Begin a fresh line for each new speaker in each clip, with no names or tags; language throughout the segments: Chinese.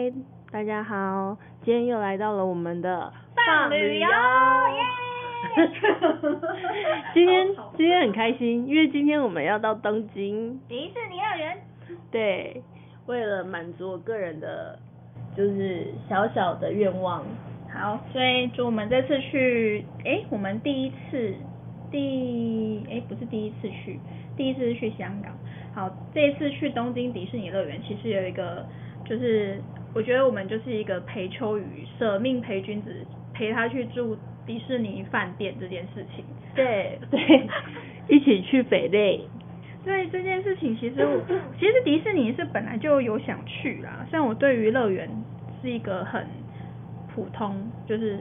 嗨，大家好，今天又来到了我们的
放旅游。耶！
今天今天很开心，因为今天我们要到东京，
迪士尼乐园，
对，为了满足我个人的，就是小小的愿望，
好，所以就我们这次去，诶，我们第一次，第，诶，不是第一次去，第一次是去香港。好，这一次去东京迪士尼乐园，其实有一个，就是我觉得我们就是一个陪秋雨舍命陪君子，陪他去住迪士尼饭店这件事情。
对。对，一起去北类，
对这件事情，其实我其实迪士尼是本来就有想去啦，虽然我对于乐园是一个很普通，就是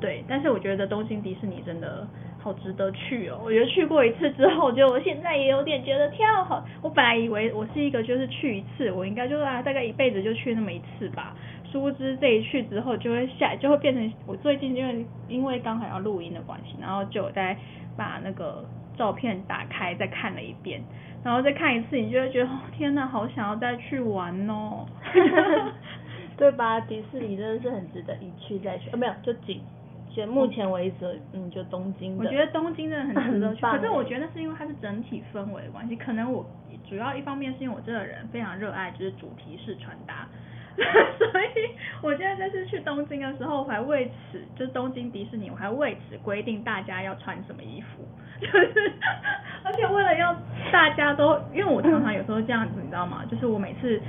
对，但是我觉得东京迪士尼真的好值得去哦。我觉得去过一次之后，就我现在也有点觉得跳好。我本来以为我是一个就是去一次，我应该就是啊大概一辈子就去那么一次吧。殊不知这一去之后，就会下就会变成我最近因为因为刚好要录音的关系，然后就有在把那个照片打开再看了一遍，然后再看一次，你就会觉得天哪，好想要再去玩哦。
对吧？迪士尼真的是很值得一去再去，呃，没有，就景就目前为止，嗯，就东京的。
我觉得东京真的很值 得去，可是我觉得是因为它是整体氛围的关系，可能我主要一方面是因为我这个人非常热爱就是主题式穿搭，所以我现在这次去东京的时候，我还为此就是东京迪士尼，我还为此规定大家要穿什么衣服，就是 而且为了要大家都，因为我常常有时候这样子，你知道吗？就是我每次。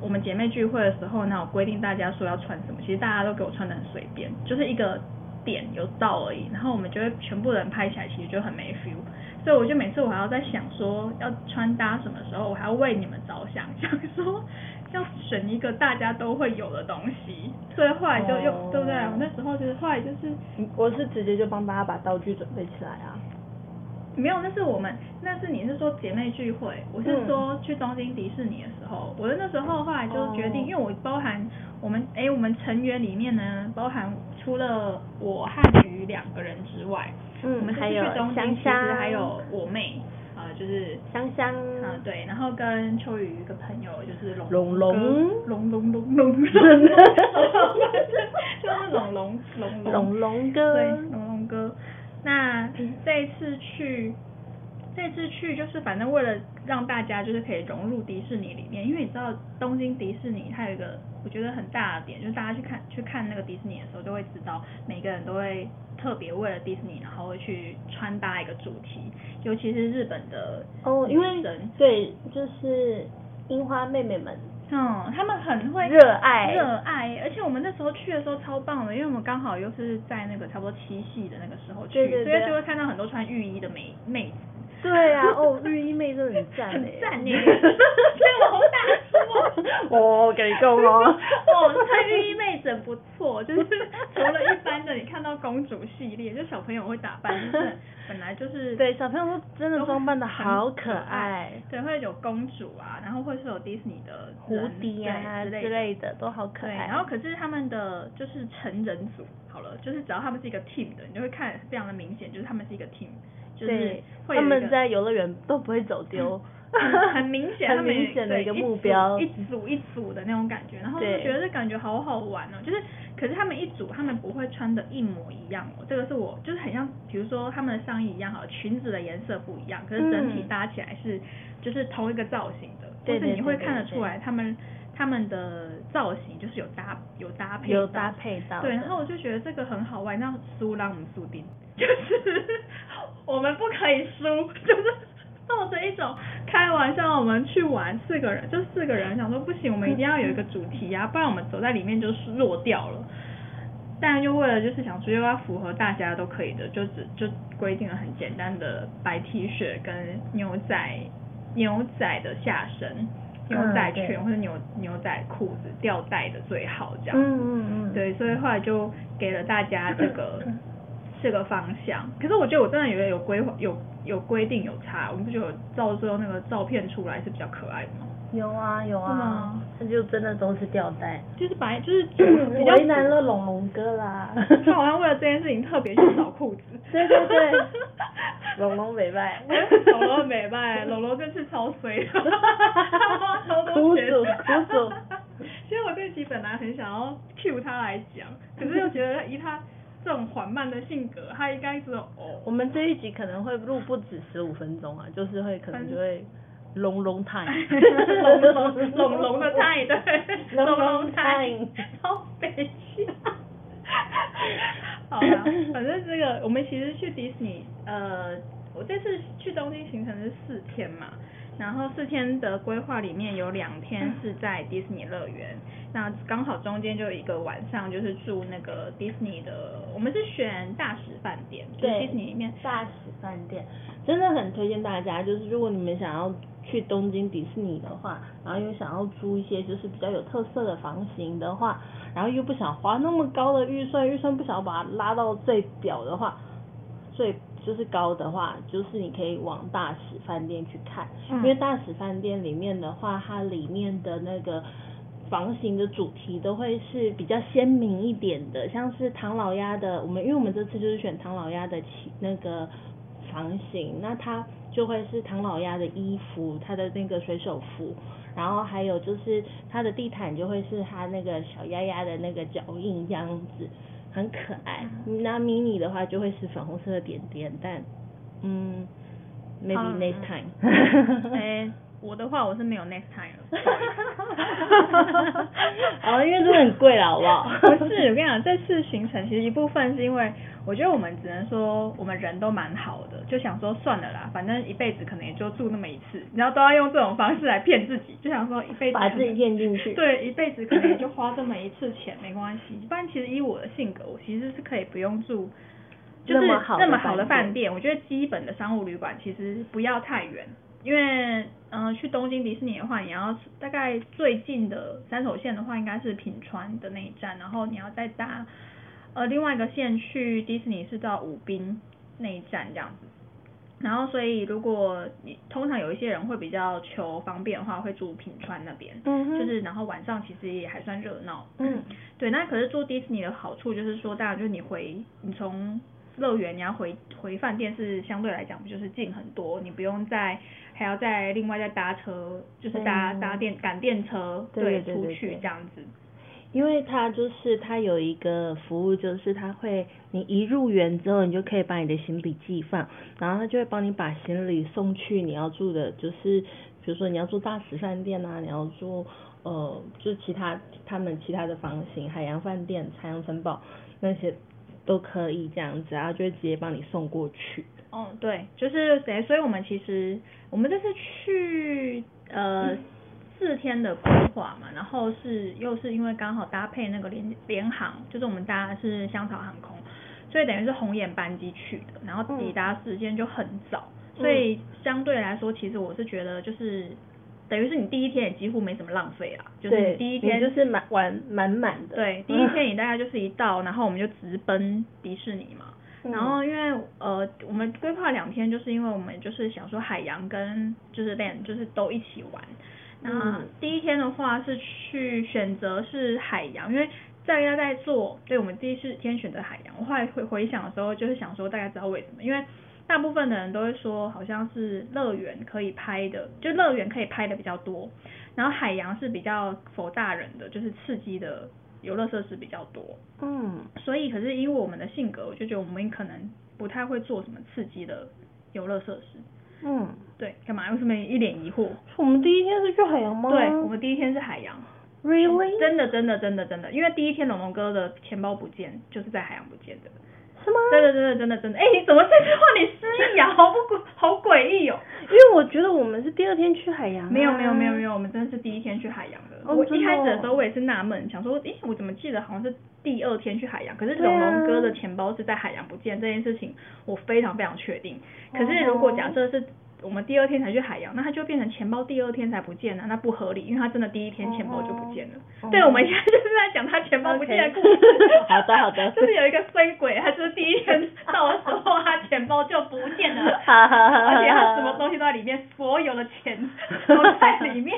我们姐妹聚会的时候，那我规定大家说要穿什么，其实大家都给我穿的很随便，就是一个点有到而已。然后我们就会全部人拍起来，其实就很没 feel。所以我就每次我还要在想说要穿搭什么时候，我还要为你们着想，想说要选一个大家都会有的东西。所以后来就又、
哦
对不对？我那时候就是后来就是
嗯我是直接就帮大家把道具准备起来啊。
没有，那是我们，那是你是说姐妹聚会，我是说去东京迪士尼的时候，我的那时候后来就决定，因为我包含我们哎，我们成员里面呢，包含除了我和鱼两个人之外，
嗯，
我们
是
去东京，其实还有我妹，啊，就是
香香，
啊对，然后跟秋雨一个朋友就是龙
龙
龙
龙。
龙龙，龙的，就那种龙。龙龙
龙龙。龙
哥，龙龙哥。那这一次去，这次去就是反正为了让大家就是可以融入迪士尼里面，因为你知道东京迪士尼它有一个我觉得很大的点，就是大家去看去看那个迪士尼的时候，就会知道每个人都会特别为了迪士尼，然后会去穿搭一个主题，尤其是日本的
哦，因为对，就是樱花妹妹们
嗯，他们很会
热爱
热爱，而且我们那时候去的时候超棒的，因为我们刚好又是在那个差不多七夕的那个时候去，
对对对
所以就会看到很多穿浴衣的美妹子。
对啊，哦，浴衣妹真的很赞
很
欸
赞耶！对 我好大说。
哦我跟你讲哦
哦，穿浴衣妹子很不错，就是除了一般的你看到公主系列，就小朋友会打扮，就是本来就是
对，小朋友都真的装扮的好可
很
爱，
对，会有公主啊，然后会是有迪士尼的
蝴蝶啊之
类的。
都好可
对，
爱。
然后可是他们的就是成人组，好了，就是只要他们是一个 team 的，你就会看非常的明显，就是他们是一个 team，就是
他们在游乐园都不会走丢，
很 很明显，
很明显的一个目标
一组一组的那种感觉，然后就觉得这感觉好好玩哦。就是，可是他们一组，他们不会穿的一模一样哦。这个是我就是很像，比如说他们的上衣一样，好，裙子的颜色不一样，可是整体
嗯
搭起来是就是同一个造型的，
对对
或是你会看得出来他们他们的造型就是有搭有搭配到
有搭配到。
对，然后我就觉得这个很好玩，那苏拉姆苏丁 就是我们不可以输，就是抱着一种开玩笑，我们去玩四个人，就四个人想说不行，我们一定要有一个主题啊，不然我们走在里面就是落掉了。但又为了就是想说又要符合大家都可以的，就只就规定了很简单的白 T 恤跟牛仔牛仔的下身，牛仔裙或者牛牛仔裤子吊带的最好这样。
嗯嗯嗯，
对，所以后来就给了大家这个 这个方向。可是我觉得我真的觉得有规划有有规定有差，我们不觉得照最后那个照片出来是比较可爱的吗？
有啊有啊
是吗，
它就真的都是吊带，
就是白就是 比较
为难了龙龙哥啦。
他好像为了这件事情特别去找裤子。
对对对 龙龙没败
龙龙没败，龙龙这次超衰的，他花超多钱。
苦主苦主。
其实我这集本来很想要 cue 他来讲，可是又觉得以他这种缓慢的性格，他应该是哦。
我们这一集可能会录不止十五分钟啊，就是会可能就会隆隆 time，
龙龙龙龙的 time 对，
龙龙
龙
time
超北气。好啦，反正这个我们其实去迪士尼，呃，我这次去东京行程是四天嘛，然后四天的规划里面有两天是在迪士尼乐园，那刚好中间就有一个晚上就是住那个迪士尼的，我们是选大使饭店，就是迪士尼里面
大使饭店，真的很推荐大家，就是如果你们想要去东京迪士尼的话，然后又想要租一些就是比较有特色的房型的话，然后又不想花那么高的预算，预算不想要把它拉到最表的话，最就是高的话，就是你可以往大使饭店去看，
嗯
因为大使饭店里面的话，它里面的那个。房型的主题都会是比较鲜明一点的，像是唐老鸭的，我们因为我们这次就是选唐老鸭的起那个房型，那它就会是唐老鸭的衣服，它的那个水手服，然后还有就是它的地毯就会是它那个小鸭鸭的那个脚印这样子，很可爱。那 mini 的话就会是粉红色的点点，但嗯，maybe
嗯
next time。
哎、我的话我是没有 next time 了。
哦，因为真的很贵了，好不好？
不是，我跟你讲，这次行程其实一部分是因为我觉得我们只能说我们人都蛮好的，就想说算了啦，反正一辈子可能也就住那么一次，然后都要用这种方式来骗自己，就想说一辈子
把自己骗进去
对，一辈子可能也就花这么一次钱，没关系。不然其实以我的性格，我其实是可以不用住。就是
那么好的
那么好的
饭店
饭店，我觉得基本的商务旅馆其实不要太远，因为嗯、呃去东京迪士尼的话，你要大概最近的三手线的话，应该是品川的那一站，然后你要再搭呃另外一个线去迪士尼是到武滨那一站这样子。然后，所以如果你通常有一些人会比较求方便的话，会住品川那边，
嗯
就是然后晚上其实也还算热闹，
嗯，
对。那可是住迪士尼的好处就是说，当然就是你回你从乐园你要回回饭店是相对来讲不就是近很多，你不用再还要再另外再搭车，就是搭、
嗯
搭电赶电车
对
出去这样子。
因为它就是它有一个服务，就是它会你一入园之后，你就可以把你的行李寄放，然后它就会帮你把行李送去你要住的，就是比如说你要住大使饭店啊，你要住呃就其他他们其他的房型，海洋饭店、海洋城堡那些都可以这样子，然后就会直接帮你送过去。
哦，对，就是等于，所以我们其实我们这次去呃四天的规划嘛，然后是又是因为刚好搭配那个联联航，就是我们搭的是香草航空，所以等于是红眼班机去的，然后抵达时间就很早，所以相对来说，其实我是觉得就是等于是你第一天也几乎没什么浪费啦，就是你第一天
就是满玩满满的。
对，第一天你大概就是一到，然后我们就直奔迪士尼嘛。
嗯
然后因为呃，我们规划两天，就是因为我们就是想说海洋跟就是 land 就是都一起玩。那
嗯
第一天的话是去选择是海洋，因为大家在做，对我们第一次天选择海洋。我后来回回想的时候，就是想说大概知道为什么，因为大部分的人都会说好像是乐园可以拍的，就乐园可以拍的比较多，然后海洋是比较否大人的，就是刺激的游乐设施比较多。
嗯，
所以可是因为我们的性格，我就觉得我们可能不太会做什么刺激的游乐设施。
嗯，
对，干嘛？为什么一脸疑惑？
我们第一天是去海洋吗？
对，我们第一天是海洋。
Really？
真的真的真的真的，因为第一天龙龙哥的钱包不见，就是在海洋不见的。
是吗？
真的真的真的真的，哎、你怎么这句话你失忆啊？好不诡好诡异哦。
因为我觉得我们是第二天去海洋、啊。
没有没有没有没有，我们真的是第一天去海洋的。
哦
我一开始
的
时候我也是纳闷，想说，诶，我怎么记得好像是第二天去海洋，可是龙龙哥的钱包是在海洋不见这件事情，我非常非常确定。可是如果假设是我们第二天才去海洋，那它就变成钱包第二天才不见了，那不合理，因为它真的第一天钱包就不见了。
哦
对，我们现在就是在讲他钱包不见的故事。
好的好的
就是有一个衰鬼，他就是第一天到的时候，他钱包就不见了，而且他什么东西都在里面，所有的钱都在里面。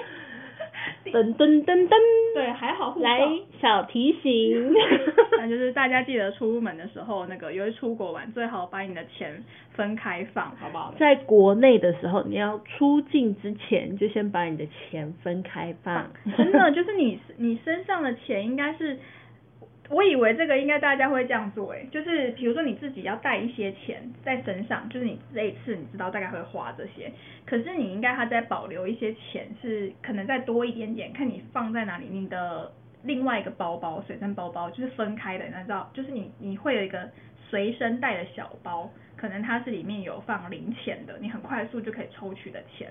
噔噔噔噔，
对，还好护
来小提醒，
那就是大家记得出门的时候，那个尤其出国玩，最好把你的钱分开放，好不好？
在国内的时候，你要出境之前就先把你的钱分开放。
真的就是你你身上的钱应该是，我以为这个应该大家会这样做，诶，就是比如说你自己要带一些钱在身上，就是你这一次你知道大概会花这些，可是你应该还在保留一些钱，是可能再多一点点，看你放在哪里，你的另外一个包包随身包包就是分开的，你知道，就是你你会有一个随身带的小包，可能它是里面有放零钱的，你很快速就可以抽取的钱。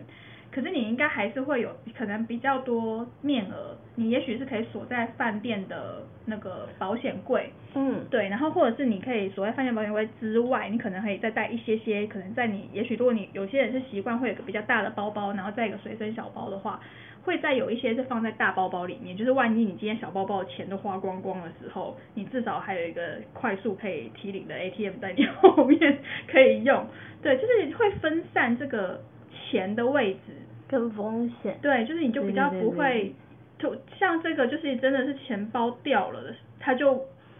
可是你应该还是会有可能比较多面额，你也许是可以锁在饭店的那个保险柜，
嗯，
对，然后或者是你可以锁在饭店保险柜之外，你可能可以再带一些些，可能在你也许如果你有些人是习惯会有个比较大的包包，然后再一个随身小包的话，会再有一些是放在大包包里面，就是万一你今天小包包的钱都花光光的时候，你至少还有一个快速可以提领的 ATM 在你后面可以用，对，就是会分散这个钱的位置。
跟风险。
对，就是你就比较不会，就像这个就是真的是钱包掉了的，他就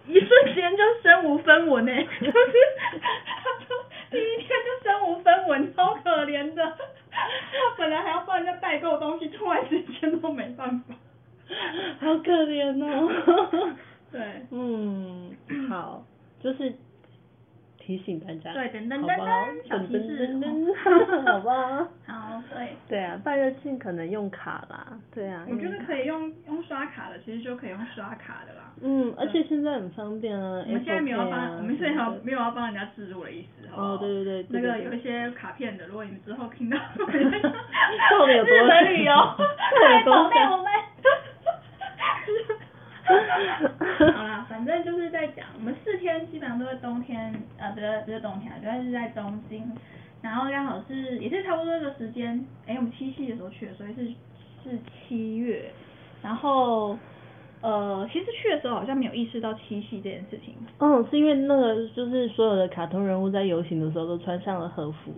一瞬间就身无分文呢，就是他就第一天就身无分文，超可怜的。他本来还要帮人家代购东西，突然之间都没办法。
好可怜哦。
对，
嗯，好，就是提醒大家，
对噔噔
好不好
噔噔小提示
噔噔噔好吧？
好，对。
对啊，半日庆可能用卡啦，对啊。
我觉得。可以用用刷卡的，其实就可以用刷卡的啦。
嗯，而且现在很方便啊。
我们现在没有要帮，
啊
我们现在没有要帮人家置入的意思？
哦对对对
那个有一些卡片的，如果你们之后听到，
到底有多
日本旅游，
到底有多想
快跑我们。好啦，反正就是在讲，我们四天基本上都在冬天，呃，不是不是冬天啊，主要是在东京，然后刚好是也是差不多这个时间，哎，我们七夕的时候去的，所以是是七月，然后呃，其实去的时候好像没有意识到七夕这件事情，
嗯，是因为那个就是所有的卡通人物在游行的时候都穿上了和服。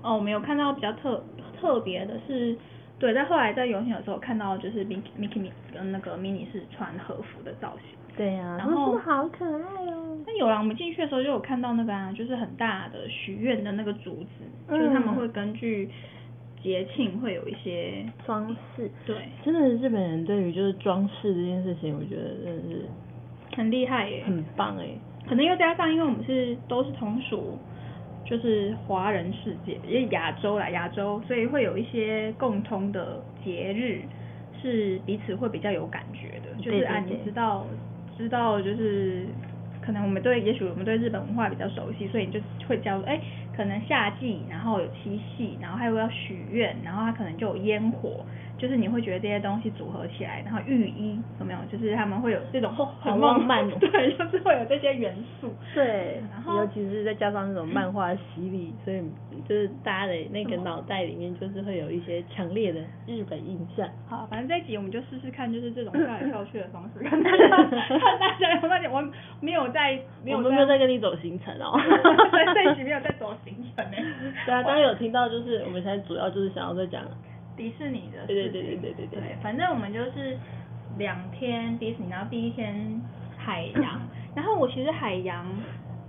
哦，我们有看到比较特特别的是，对，在后来在游行的时候看到就是 Mickey Mickey 跟那个 Mini 是穿和服的造型。
对呀、
然后
真的好可爱哦。
那有啦，我们进去的时候就有看到那个啊，就是很大的许愿的那个竹子，就是他们
嗯
会根据节庆会有一些
装饰，
对，
真的是日本人对于就是装饰这件事情，我觉得真的是
很厉害耶。
很棒哎。
可能又加上，因为我们是都是同属就是华人世界，也亚洲啦，亚洲，所以会有一些共通的节日是彼此会比较有感觉的，就是啊，你知道知道就是可能我们对，也许我们对日本文化比较熟悉，所以你就会教哎，可能夏季，然后有七夕，然后还有要许愿，然后它可能就有烟火。就是你会觉得这些东西组合起来，然后浴衣有没有？就是他们会有这种很
浪漫哦
对，就是会有这些元素。
对
然后
尤其是再加上那种漫画洗礼，所以就是大家的那个脑袋里面，就是会有一些强烈的日本印象。
好，反正这一集我们就试试看，就是这种跳来 跳去的方式，看大家，看大家有没有？我没有在，
我们没有在跟你走行程哦。
这一集没有在走行程呢。
对啊，当然有听到，就是我们现在主要就是想要在讲
迪士尼的。
对对对对对对对。
反正我们就是两天迪士尼，然后第一天海洋，然后我其实海洋。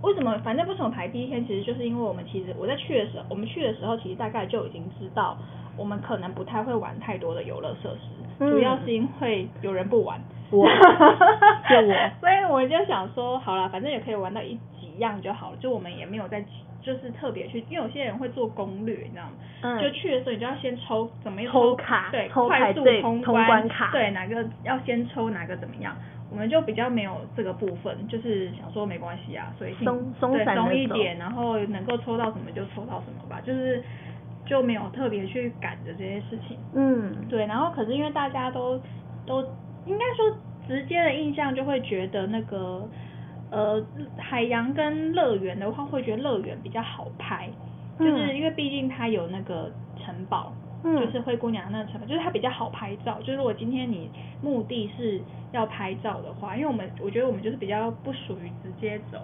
为什么反正为什么排第一天，其实就是因为我们其实我在去的时候，我们去的时候其实大概就已经知道我们可能不太会玩太多的游乐设施，
嗯。
主要是因为有人不玩，
我。就我。
所以我就想说，好了，反正也可以玩到一几样就好了，就我们也没有在就是特别去，因为有些人会做攻略，你知道吗？
嗯。
就去的时候你就要先抽怎么样
抽卡
对，
抽
快速通
关卡。
对，哪个要先抽哪个怎么样？我们就比较没有这个部分，就是想说没关系啊，所以
松松
对
散
松一点，然后能够抽到什么就抽到什么吧，就是就没有特别去赶着这些事情。
嗯，
对，然后可是因为大家都都应该说直接的印象就会觉得那个呃海洋跟乐园的话，会觉得乐园比较好拍，就是
嗯。
因为毕竟它有那个城堡，
嗯
就是灰姑娘那个城堡，就是它比较好拍照。就是如果今天你目的是要拍照的话，因为我们我觉得我们就是比较不属于直接走，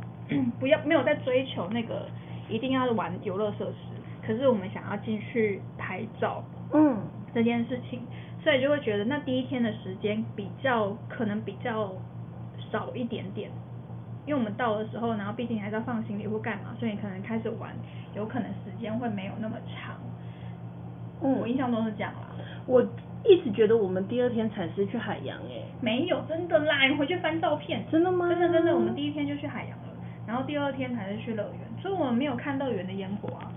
不要没有在追求那个一定要玩游乐设施，可是我们想要进去拍照，
嗯
这件事情，所以就会觉得那第一天的时间比较可能比较少一点点，因为我们到的时候，然后毕竟还是要放行李或干嘛，所以你可能开始玩，有可能时间会没有那么长。
嗯，
我印象中是这样啦。
我一直觉得我们第二天才是去海洋诶、
没有，真的啦！你回去翻照片。
真的吗
真的真的，我们第一天就去海洋了，然后第二天才是去乐园，所以我们没有看乐园的烟火啊。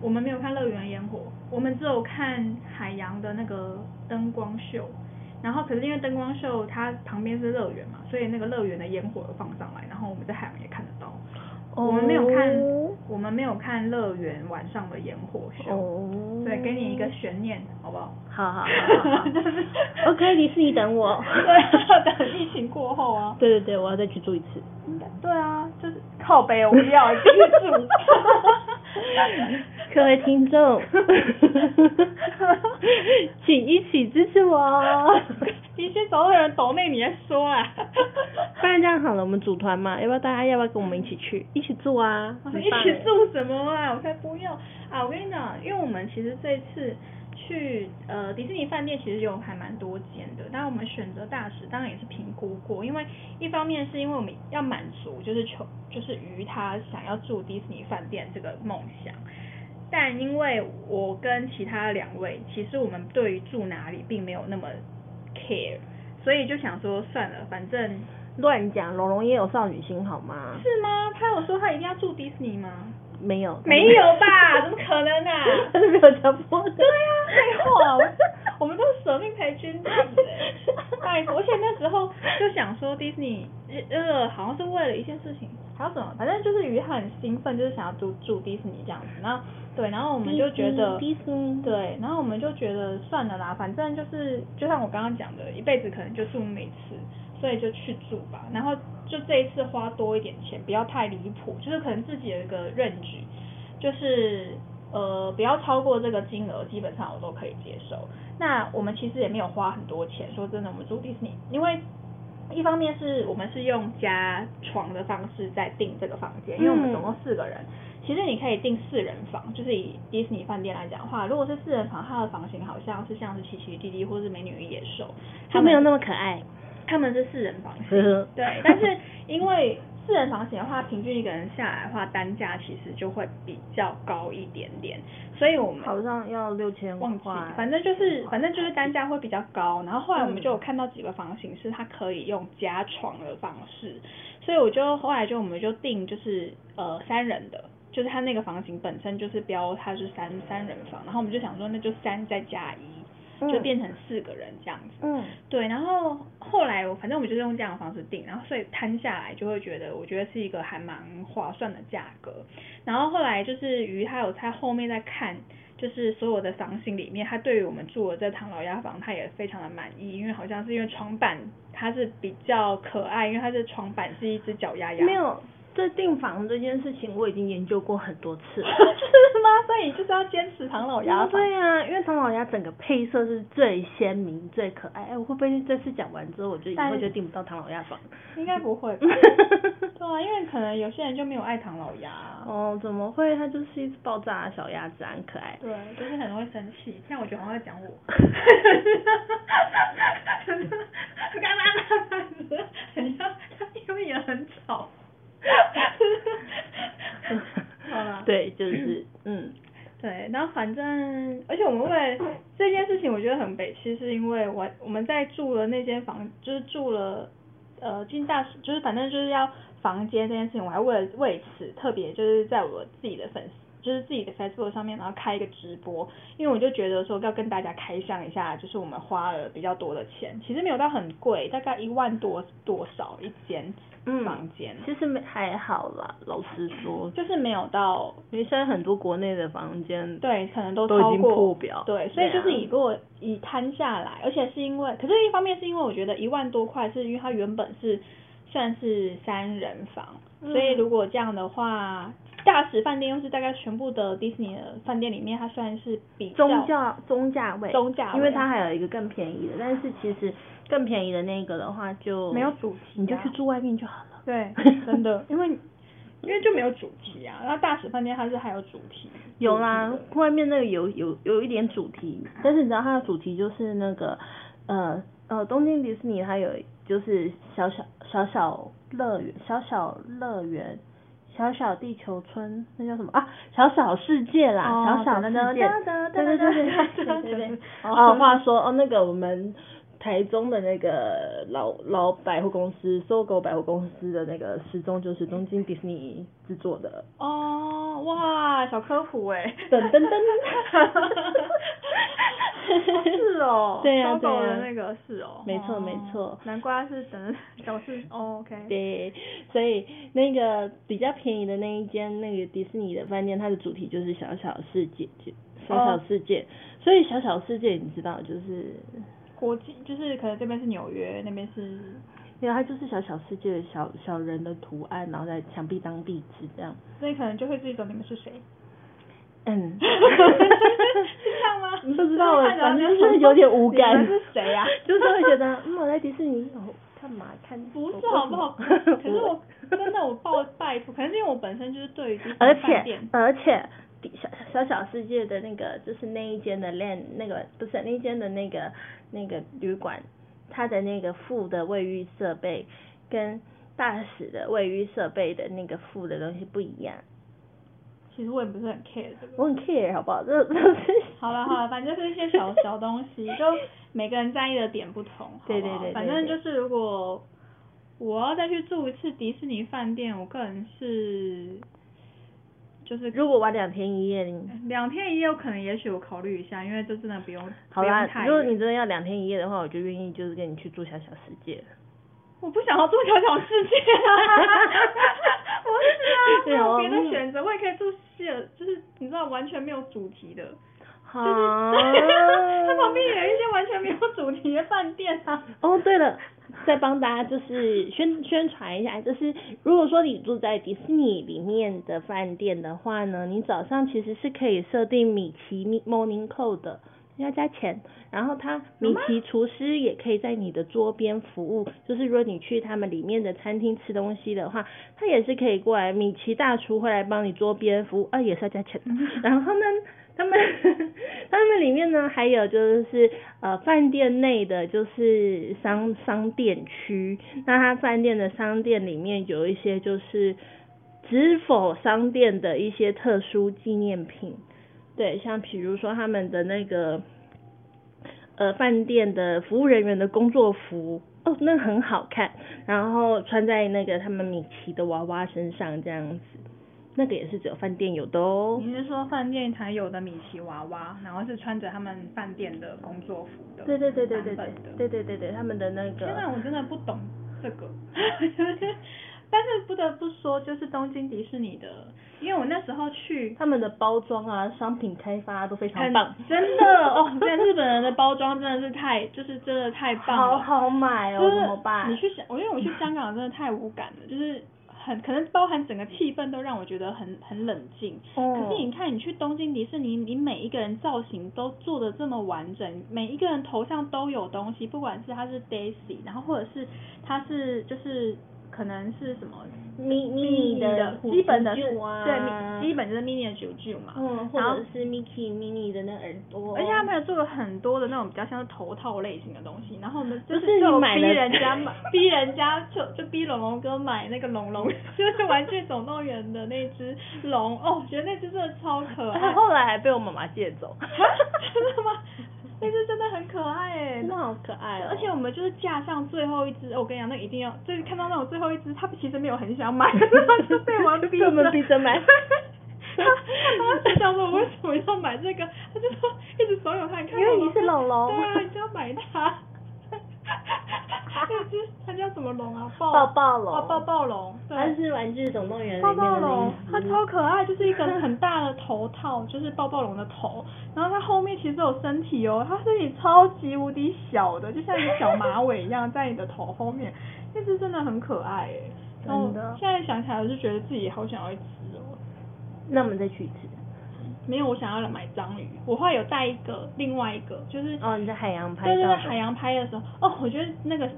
我们没有看乐园的烟火，我们只有看海洋的那个灯光秀。然后可是因为灯光秀它旁边是乐园嘛，所以那个乐园的烟火有放上来，然后我们在海洋也看得到。我们没有看
哦，
我们没有看乐园晚上的烟火秀。
哦
对，给你一个悬念，好不好？
好好好好好 OK，迪士尼等我。
对，等疫情过后啊。
对对对，我要再去住一次。
对啊，就是靠背，我不要继续住。
各位听众，请一起支持我。
你先找到人抖内你再说啊。
不然这样好了，我们组团嘛，要不要大家要不要跟我们一起去？一起住啊！很
一起住什么啊？我才不要啊！我跟你讲，因为我们其实这次去呃迪士尼饭店其实有还蛮多间的，但我们选择大使当然也是评估过，因为一方面是因为我们要满足就是求就是于他想要住迪士尼饭店这个梦想。但因为我跟其他两位，其实我们对于住哪里并没有那么 care，所以就想说算了，反正
乱讲，龙龙也有少女心好吗？
是吗？他有说他一定要住迪士尼吗？
没有，
没有吧？怎么可能啊？
他是没有强迫的。
对啊、废话，我我们都是舍命陪君子哎，拜托！而且那时候就想说迪士尼，呃，好像是为了一件事情，还有什么？反正就是鱼很兴奋，就是想要住住迪士尼这样子。然后对，然后我们就觉得
迪士尼，
对，然后我们就觉得算了啦，反正就是就像我刚刚讲的，一辈子可能就住那么一次，所以就去住吧。然后就这一次花多一点钱，不要太离谱，就是可能自己有一个认知，就是呃不要超过这个金额，基本上我都可以接受。那我们其实也没有花很多钱，说真的，我们住迪士尼，因为一方面是我们是用加床的方式在订这个房间，因为我们总共四个人。其实你可以订四人房，就是以迪士尼饭店来讲的话，如果是四人房，它的房型好像是像是奇奇弟弟或是美女与野兽，
它没有那么可爱。
他们是四人房对，但是因为四人房型的话，平均一个人下来的话，单价其实就会比较高一点点，所以我们
好像要六千
忘记
块，，
反正就是反正就是单价会比较高。然后后来我们
嗯
就有看到几个房型是它可以用加床的方式，所以我就后来就我们就定就是呃三人的，就是它那个房型本身就是标它是三三人房，然后我们就想说那就三再加一。就
嗯
变成四个人这样子，
嗯
对，然后后来我反正我们就是用这样的方式定，然后所以摊下来就会觉得，我觉得是一个还蛮划算的价格。然后后来就是鱼他有在后面在看，就是所有的房型里面，他对于我们住的这唐老鸭房，他也非常的满意，因为好像是因为床板它是比较可爱，因为它的床板是一只脚丫丫。
没有，这订房这件事情我已经研究过很多次了。
是吗？所以就是要坚持唐老鸭房。
对呀、因为唐老鸭整个配色是最鲜明、最可爱。哎，我会不会这次讲完之后，我就以后就订不到唐老鸭房？
应该不会吧？对啊，因为可能有些人就没有爱唐老鸭啊。
哦，怎么会？它就是一只爆炸的小鸭子，很可爱。
对，就是很容易生气，这样我觉得好像在讲我。干嘛？很像，因为也很吵。好啦。
对，就是嗯，
对，然后反正，而且我们为了这件事情，我觉得很北气，是因为我我们在住了那间房，就是住了呃进大，就是反正就是要房间这件事情，我还为了为此特别就是在我自己的粉丝。就是自己的 Facebook 上面，然后开一个直播，因为我就觉得说要跟大家开箱一下，就是我们花了比较多的钱，其实没有到很贵，大概一万多多少一间
嗯
房间，
其实没还好啦，老实说，
就是没有到
因为现在很多国内的房间，
对，可能都
都已经
超过
破表。
对，所以就是以如果以摊下来，而且是因为，可是一方面是因为我觉得一万多块是因为它原本是算是三人房，所以
嗯
如果这样的话，大使饭店又是大概全部的迪士尼的饭店里面，它算是比较
中价中价位，
中价位
因为它还有一个更便宜的，但是其实更便宜的那个的话就
没有主题、啊，
你就去住外面就好了。
对，真的，因为因为就没有主题啊，然后大使饭店它是还有主题。
有啦，外面那个有有有一点主题，但是你知道它的主题就是那个呃呃东京迪士尼它有就是小小小小乐园小小乐园。小小小小地球村，那叫什么啊？小小世界啦，小小的世界，对对对对对对对。哦，话说哦，那个我们。台中的那个老老百货公司搜狗百货公司的那个时钟就是东京迪士尼制作的。
哦，哇，小科普哎。
噔噔噔。
是哦。
对呀、
搜狗
对呀、
的那个是哦。
没错
哦
没错。
难怪是等小事哦，OK。
对，所以那个比较便宜的那一间那个迪士尼的饭店，它的主题就是小小世界，就小小世界。所以小小世界你知道就是，
国际就是可能这边是纽约，那边是。
然后，它就是小小世界的小小人的图案，然后在墙壁当壁纸这样。
所以可能就会自己懂你们是谁。
嗯。
是这样吗？
不知道，
看起来
反正就是有点无感。
你们是谁呀、
就是会觉得，嗯，我在迪士尼哦，干嘛看？
不是好不好？可是我真的我抱拜托，可能是因为我本身就是对于迪士尼
而且
饭店
而且小小小世界的那个就是那一间的 land 那个不是那一间的那个那个旅馆，它的那个副的卫浴设备跟大使的卫浴设备的那个副的东西不一样。
其实我也不是很 care 这个。
我很 care 好不好？这这是
好了好了，反正就是一些小小东西，就每个人在意的点不同，
对对对
反正就是如果我要再去住一次迪士尼饭店，我个人是就是
如果玩两天一夜，你
两天一夜，我可能也许我考虑一下，因为这真的不用不
好啦如果你真的要两天一夜的话，我就愿意就是跟你去住小小世界。
我不想要住小小世界啊，不是啊，没有别的选择，我也可以住希尔，就是你知道完全没有主题的，就是
啊
它旁边也有一些完全没有主题的饭店啊。
哦，对了，再帮大家就是宣宣传一下，就是如果说你住在迪士尼里面的饭店的话呢，你早上其实是可以设定米奇 Morning Call 的。要加钱，然后他米奇厨师也可以在你的桌边服务，就是如果你去他们里面的餐厅吃东西的话，他也是可以过来，米奇大厨会来帮你桌边服务，啊也是要加钱的。然后呢，他们 他们里面呢还有就是呃饭店内的就是商商店区，那它饭店的商店里面有一些就是只否商店的一些特殊纪念品。对，像比如说他们的那个呃饭店的服务人员的工作服，哦，那很好看，然后穿在那个他们米奇的娃娃身上这样子，那个也是只有饭店有的哦。
你是说饭店才有的米奇娃娃，然后是穿着他们饭店的工作服的？
对对对对对对对对对对，他们的那个。
天哪，我真的不懂这个，但是不得不说，就是东京迪士尼的，因为我那时候去，
他们的包装啊，商品开发都非常棒，
真的哦，现在日本人的包装真的是太，就是真的太棒了，
好好买哦，
就是
怎么办？
你去想，我因为我去香港真的太无感了，就是很可能包含整个气氛都让我觉得很很冷静。
哦
可是你看，你去东京迪士尼，你每一个人造型都做的这么完整，每一个人头上都有东西，不管是他是 Daisy，然后或者是他是就是可能是什么。mini 的基本的
啊，
对基本就是 mini 的九九嘛，
嗯，或
然后
者是 Mickey mini 的那耳朵，
而且他们有做了很多的那种比较像是头套类型的东西，然后我们就
就是是
就逼人家买，逼人家就就逼龙龙哥买那个龙龙，就是玩具总动员的那只龙，哦，我觉得那只真的超可爱。
他后来还被我妈妈借走，
真的吗？那只真的很可爱。哎，
真的好可爱哦，
而且我们就是架上最后一只，哦我跟你讲，那一定要，就是看到那种最后一只，他其实没有很想买，然后就被我们逼
着。我们逼着买。
他他当时想说我为什么要买这个，他就说一直怂恿他，你看
因为你是龙龙。
对啊，你就要买它。那只它叫什么龙啊？抱
抱抱龙
哦暴暴龙，对。
它是玩具总动员里
抱
面的那
抱龙，它超可爱，就是一个很大的头套，就是抱抱龙的头，然后它后面其实有身体哦，它身体超级无敌小的，就像一个小马尾一样在你的头后面，那只真的很可爱哎。然后
真的
现在想起来，我就觉得自己好想要一只哦。
那我们再去一次。
没有，我想要来买章鱼。我后来有带一个，另外一个就是
哦，你在海洋拍
对对对，海洋拍的时候，哦，我觉得那个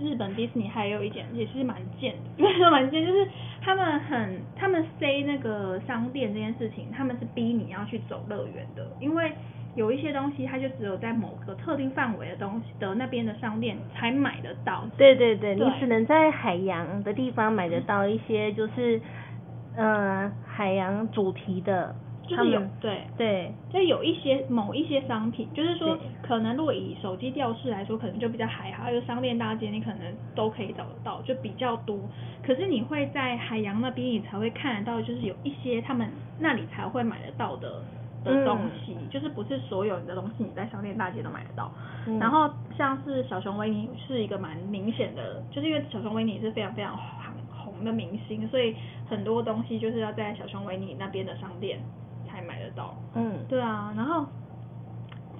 日本迪士尼还有一点也是蛮贱的，没有蛮贱，就是他们很他们塞那个商店这件事情，他们是逼你要去走乐园的，因为有一些东西它就只有在某个特定范围的东西的那边的商店才买得到。
对对对，你只能在海洋的地方买得到一些就是呃海洋主题的，
就是有对，
对
就有一些某一些商品，就是说可能如果以手机吊饰来说，可能就比较还好，就商店大街你可能都可以找得到，就比较多。可是你会在海洋那边，你才会看得到，就是有一些他们那里才会买得到的的
嗯
东西，就是不是所有的东西你在商店大街都买得到。
嗯
然后像是小熊维尼是一个蛮明显的，就是因为小熊维尼是非常非常红红的明星，所以很多东西就是要在小熊维尼那边的商店才买得到。
嗯，
对啊，然后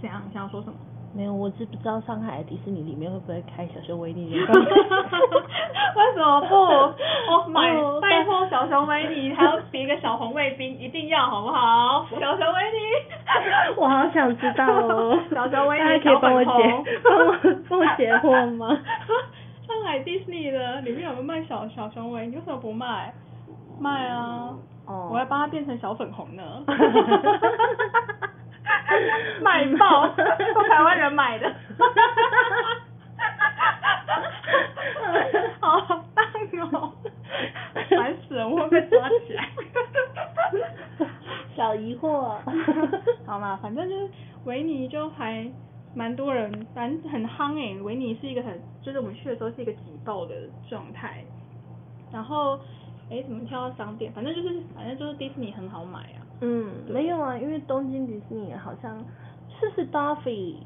怎样？你想要说什么？
没有，我是不知道上海的迪士尼里面会不会开小熊维尼人
为什么不？我 买
哦
拜托小熊维尼，还要别个小红卫兵，一定要好不好？小熊维尼，
我好想知道哦，
小熊维尼
可以帮我解帮我帮我解惑吗？
上海迪士尼的里面有没有卖小小熊维尼？为什么不卖？卖啊！
哦
我要帮他变成小粉红呢。卖爆，都台湾人买的。好棒哦！烦死了，我会被抓起来。
小疑惑。
好嘛，反正就是维尼就还蛮多人，反正很夯诶、维尼是一个很，就是我们去的时候是一个挤爆的状态。然后，诶、怎么跳到商店？反正就是，反正就是迪士尼很好买啊。
嗯，没有啊，因为东京迪士尼好像是是 Duffy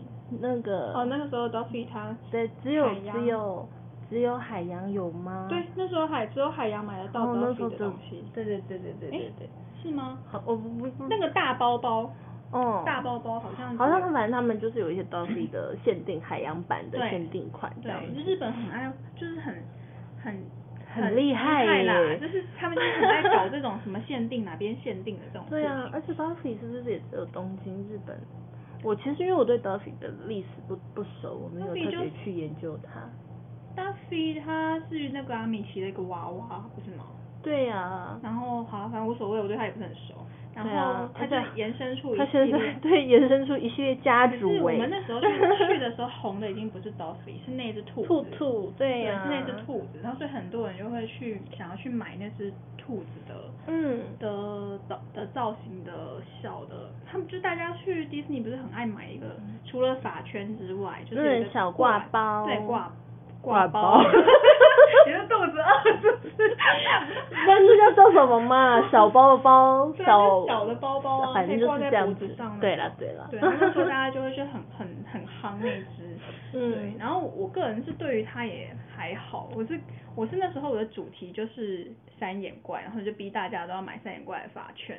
那个
哦，那个时候 Duffy 他，
对，只有只有只有海洋有吗？
对，那时候海只有海洋买得到
哦，那时候
Duffy 的东西。
对对对对对对
诶
对。
是吗？
好，我不不不
那个大包包，
哦，
大包包好像
好像
是
反正他们就是有一些 Duffy 的限定海洋版的限定款这样
对，
子。
日本很爱，就是很很
很厉害
就是他们就是很爱搞这种什么限定哪边限定的这种。
对啊，而且 Duffy 是不是也只有东京日本？我其实因为我对 Duffy 的历史不不熟，我没有特别去研究它。
Duffy 它是那个阿米奇的一个娃娃，不是吗？
对呀、
然后好，反正无所谓，我对他也不是很熟。然后它就延伸出一系列。
对延伸出一系列家族
是我
哎。
们那时候 去去的时候，红的已经不是 Duffy，是那只兔子。
兔兔对
是那只兔子，然后所以很多人就会去想要去买那只兔子的
嗯，
的造的造型的小的，他们就大家去迪士尼不是很爱买一个，除了发圈之外，就是一个
嗯小挂包
对挂
挂
包
包，
你的肚子饿是不是？
那是叫做什么嘛？小包包，
对
小
就小的包包啊，
反正就
可以挂在
是这样子
脖子上。
对啦对啦
对，那时候大家就会觉得很很很夯那只。
嗯
对，然后我个人是对于它也还好，我是我是那时候我的主题就是三眼怪，然后就逼大家都要买三眼怪的发圈。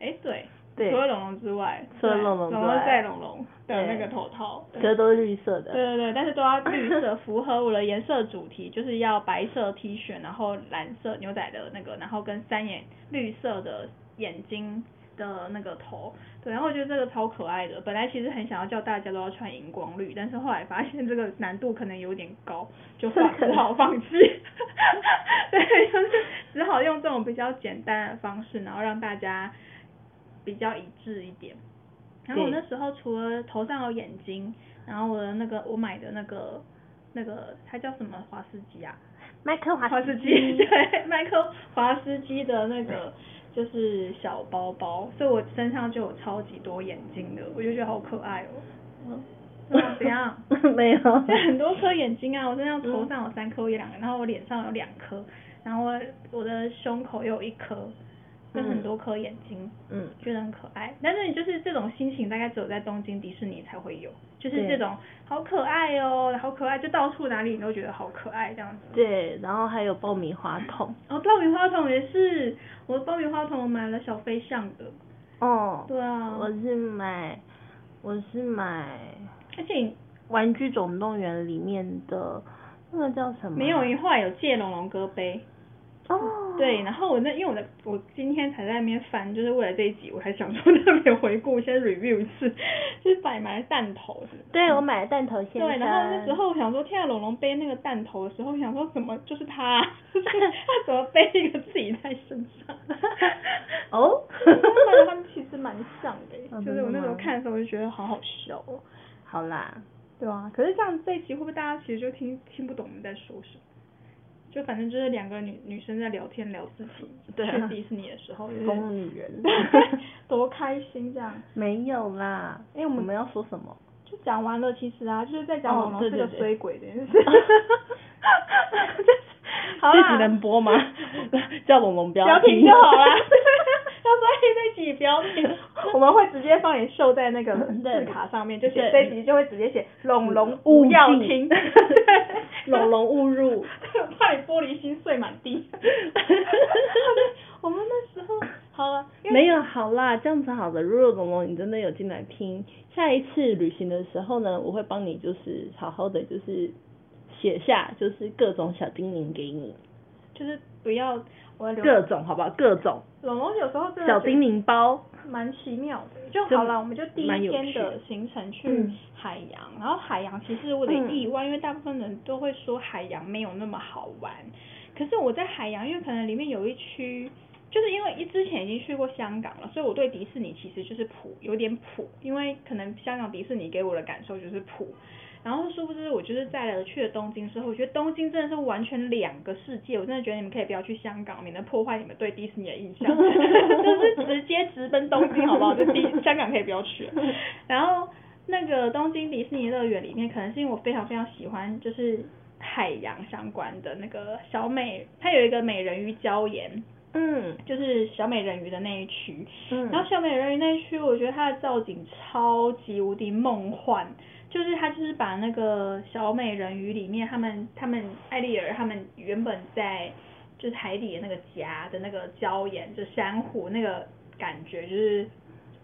哎，对，
对
除了龙龙之外，
除了
对
龙龙之外
龙龙在龙龙的那
对
个头套，对
这都是绿色的。
对对对，但是都要绿色，符合我的颜色主题，就是要白色 T 恤，然后蓝色牛仔的那个，然后跟三眼绿色的眼睛的那个头，对，然后我觉得这个超可爱的。本来其实很想要叫大家都要穿荧光绿，但是后来发现这个难度可能有点高，就放只好放弃。对，就是只好用这种比较简单的方式，然后让大家比较一致一点。然后我那时候除了头上有眼睛，然后我的那个我买的那个那个它叫什么华斯基啊？
麦克华
华斯基，对，麦克华斯基的那个就是小包包，所以我身上就有超级多眼睛的，我就觉得好可爱哦。怎样？
没有。
就很多颗眼睛啊，我身上头上有三颗，有两个，然后我脸上有两颗，然后我我的胸口又有一颗，就很多颗眼睛。
嗯，
觉得很可爱，但是就是这种心情大概只有在东京迪士尼才会有，就是这种好可爱哦，好可爱，就到处哪里你都觉得好可爱这样子。
对，然后还有爆米花桶。
哦，爆米花桶也是，我的爆米花桶我买了小飞象的，
哦。
对啊
我是买，我是买
而且《
玩具总动员》里面的那个叫什么啊？
没有，你后来有借龙龙哥杯，
哦。
对，然后我那因为我的我今天才在那边翻，就是为了这一集，我还想说特别回顾，先 review 一次，就是买买弹头是
对，我买了弹头先。
对，然后那时候我想说，天啊，龙龙背那个弹头的时候，我想说怎么就是他，他怎么背一个自己在身上？
哦，
他们其实蛮像的，就是我那时候看的时候我就觉得好好笑哦。
好啦。
对啊，可是这样这一集会不会大家其实就听听不懂我们在说什么？就反正就是两个女女生在聊天聊自己 去迪士尼的时候，
疯女人，
多开心这样。
没有啦，哎，我们要说什么？
就讲完了，其实啊，就是在讲龙龙是个衰鬼的事。
好啦，这集能播吗？叫龙龙不
要
听
就好啦。要说这集不要听，我们会直接放你秀在那个字卡上面，就写这集就会直接写龙龙勿要听，
龙龙勿入，
怕你玻璃心碎满地。我们那时候好了，
没有好啦，这样子好了。如果龙龙你真的有进来听，下一次旅行的时候呢，我会帮你就是好好的就是写下就是各种小叮咛给你，
就是不要。
各种好不好？各种。
龙龙有时候真
的小叮咛包，
蛮奇妙的。就好了，我们就第一天的行程去海洋，然后海洋其实我的意外，因为大部分人都会说海洋没有那么好玩。可是我在海洋，因为可能里面有一区，就是因为一之前已经去过香港了，所以我对迪士尼其实就是普有点普，因为可能香港迪士尼给我的感受就是普。然后殊不知，我就是在了去了东京之后，我觉得东京真的是完全两个世界。我真的觉得你们可以不要去香港，免得破坏你们对迪士尼的印象。就是直接直奔东京，好不好？就迪香港可以不要去。然后那个东京迪士尼乐园里面，可能是因为我非常非常喜欢，就是海洋相关的那个小美，它有一个美人鱼礁岩，嗯，就是小美人鱼的那一区。嗯。然后小美人鱼那一区，我觉得它的造景超级无敌梦幻。就是他就是把那个小美人鱼里面，他们他们艾丽儿他们原本在就是海底的那个家的那个礁岩，就珊瑚那个感觉，就是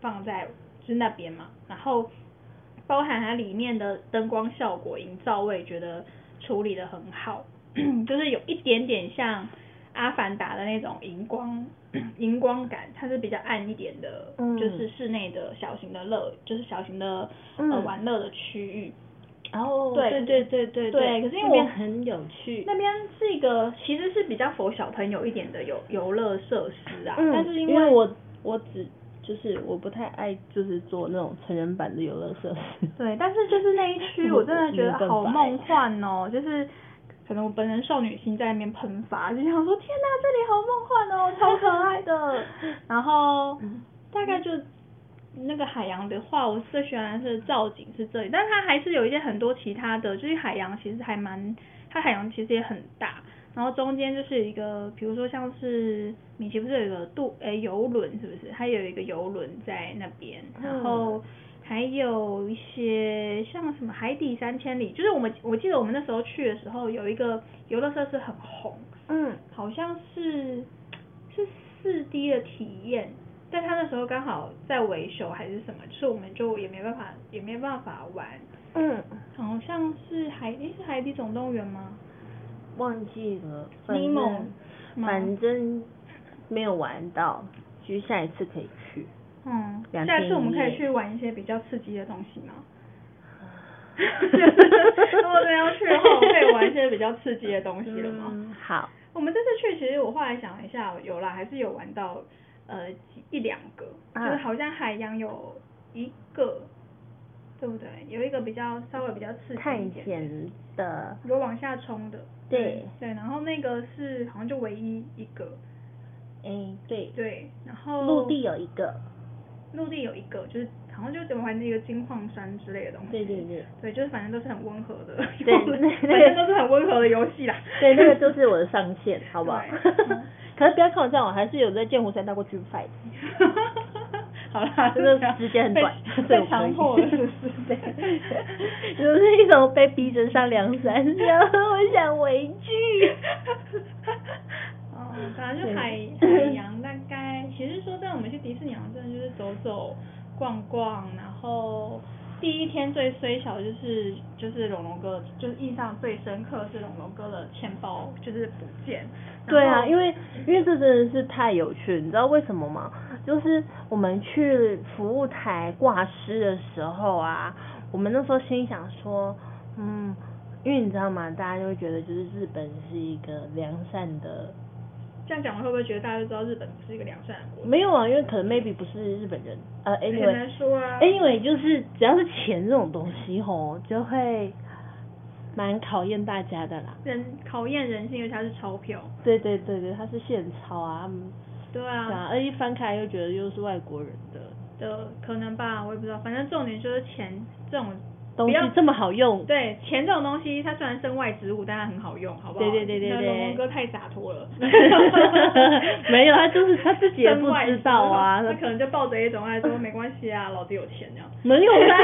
放在就是那边嘛。然后包含它里面的灯光效果营造，我也觉得处理的很好，就是有一点点像阿凡达的那种荧光。荧光感，它是比较暗一点的，就是室内的小型的乐，就是小型的呃玩乐的区域。
然后
对对对对对，可是因为我
很有趣，
那边是一个其实是比较佛小朋友一点的游游乐设施啊。但是因
为我我只就是我不太爱就是做那种成人版的游乐设施。
对，但是就是那一区 我真的觉得好梦幻哦，就是。可能我本人少女心在那边喷发，就想说天哪，这里好梦幻哦，超可爱的。然后大概就那个海洋的话，我最喜欢的是造景是这里，但它还是有一些很多其他的，就是海洋其实还蛮，它海洋其实也很大。然后中间就是一个，比如说像是米奇不是有一个渡诶游轮是不是？它有一个游轮在那边，然后。还有一些像什么海底三千里，就是我们我记得我们那时候去的时候有一个游乐设施很红，嗯，好像是是四 D 的体验，但他那时候刚好在维修还是什么，就是我们就也没办法也没办法玩，嗯，好像是海诶是海底总动员吗？
忘记了，反正反正没有玩到，就下一次可以去。
嗯，下次我们可以去玩一些比较刺激的东西吗？如果真要去的话，我们可以玩一些比较刺激的东西了吗？
好。
我们这次去，其实我后来想了一下，有啦，还是有玩到呃一两个，就是好像海洋有一个，对不对？有一个比较稍微比较刺激一
点的，
有往下冲的。
对。
对，然后那个是好像就唯一一个。
哎，对。
对，然后。
陆地有一个。
陆地有一个，就是好像就怎么玩一个金矿山之类的东西。
对对对。
对，就是反正都是很温和的。
对，
反正都是很温和的游戏啦。
对，那个就是我的上限，好不好？可是不要看我这样，我还是有在剑湖山当过军 fight。
好啦，
这个时间很短，
被强迫了是不是？
对。就是一种被逼着上梁山，然后我想回去。
哦，反正就海海洋大概，其实说真的，我们去迪士尼，真的就是走走逛逛，然后第一天最虽小就是就是龙龙哥，就是印象最深刻是龙龙哥的钱包就是不见，
对啊，因为因为这真的是太有趣，你知道为什么吗？就是我们去服务台挂失的时候啊，我们那时候心想说，嗯，因为你知道吗？大家就会觉得就是日本是一个良善的。
这样讲，会不会觉得大家都知道日本不是一个良善的国？
没有啊，因为可能 maybe 不是日本人，呃，anyway，
很难说啊。
anyway，就是只要是钱这种东西吼，就会蛮考验大家的啦。
人考验人性，因为它是钞票。
对对对对，它是现钞啊。
对啊。
而一翻开又觉得又是外国人的。
的可能吧，我也不知道，反正重点就是钱这种。
东西这么好用，
对钱这种东西，它虽然身外之物，但它很好用，好不好？
对对对对对。
龙龙哥太洒脱了。
没有，他就是他自己也不知道啊。
他可能就抱着一种爱说没关系啊，老子有钱这样。
没有啦。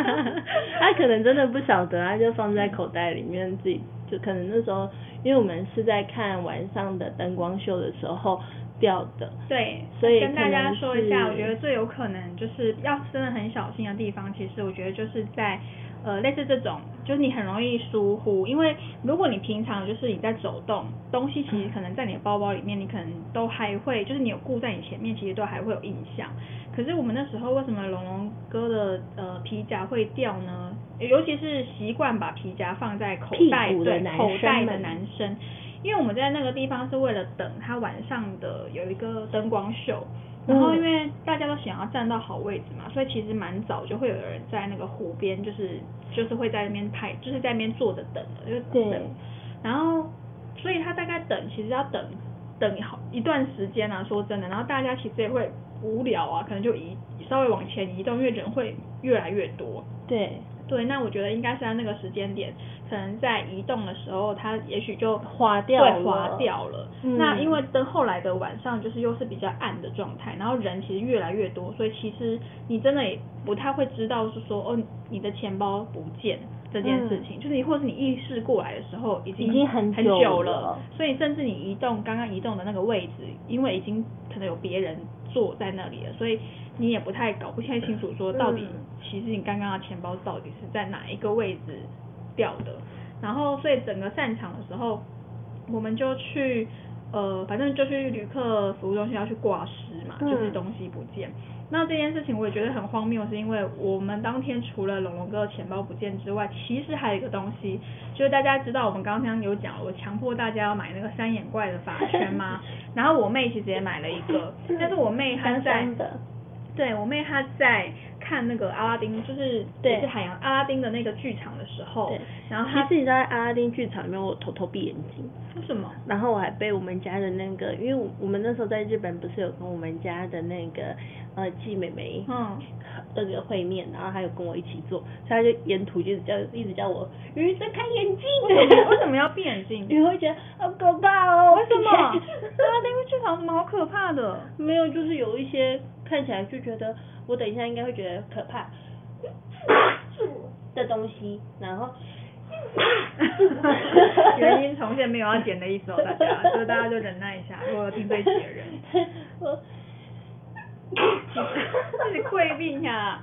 他可能真的不晓得，他就放在口袋里面，自己就可能那时候，因为我们是在看晚上的灯光秀的时候。掉的，
对，
所以
跟大家说一下，我觉得最有可能就是要真的很小心的地方，其实我觉得就是在呃类似这种，就是你很容易疏忽，因为如果你平常就是你在走动，东西其实可能在你的包包里面，你可能都还会，就是你有顾在你前面，其实都还会有印象。可是我们那时候为什么龙龙哥的呃皮夹会掉呢？尤其是习惯把皮夹放在口袋对口袋的男生。因为我们在那个地方是为了等他晚上的有一个灯光秀，然后因为大家都想要站到好位置嘛，所以其实蛮早就会有人在那个湖边，就是就是会在那边拍，就是在那边坐着等的，就等。然后所以他大概等，其实要等等好一段时间啊，说真的，然后大家其实也会无聊啊，可能就移稍微往前移动，因为人会越来越多。
对。
对，那我觉得应该是在那个时间点，可能在移动的时候，它也许就
滑掉了。
对，滑掉了。那因为等后来的晚上就是又是比较暗的状态，然后人其实越来越多，所以其实你真的也不太会知道是说哦，你的钱包不见这件事情，就是你或是你意识过来的时候已经
已经很
很久了，所以甚至你移动刚刚移动的那个位置，因为已经可能有别人坐在那里了，所以。你也不太搞不太清楚，说到底，其实你刚刚的钱包到底是在哪一个位置掉的，然后所以整个散场的时候，我们就去，呃，反正就去旅客服务中心要去挂失嘛，就是东西不见。那这件事情我也觉得很荒谬，是因为我们当天除了龙龙哥的钱包不见之外，其实还有一个东西，就是大家知道我们刚刚有讲，我强迫大家要买那个三眼怪的发圈吗？然后我妹其实也买了一个，但是我妹她在。对我妹她在看那个阿拉丁，就是也是海洋阿拉丁的那个剧场的时候，然后
其实你在阿拉丁剧场里面，我偷偷闭眼睛。
为什么？
然后我还被我们家的那个，因为我们那时候在日本不是有跟我们家的那个呃季美眉嗯那个会面，然后还有跟我一起做，所以她就沿途就叫一直叫我鱼睁开眼睛。
为什么要闭眼睛？
你会觉得好可怕哦？
为什么？阿拉丁剧场什么好可怕的？
没有，就是有一些。看起来就觉得，我等一下应该会觉得可怕 的东西，然后，
原因重现没有要剪的意思哦，大家，所以大家就忍耐一下，如果听这一集的人，我，自己溃病呀，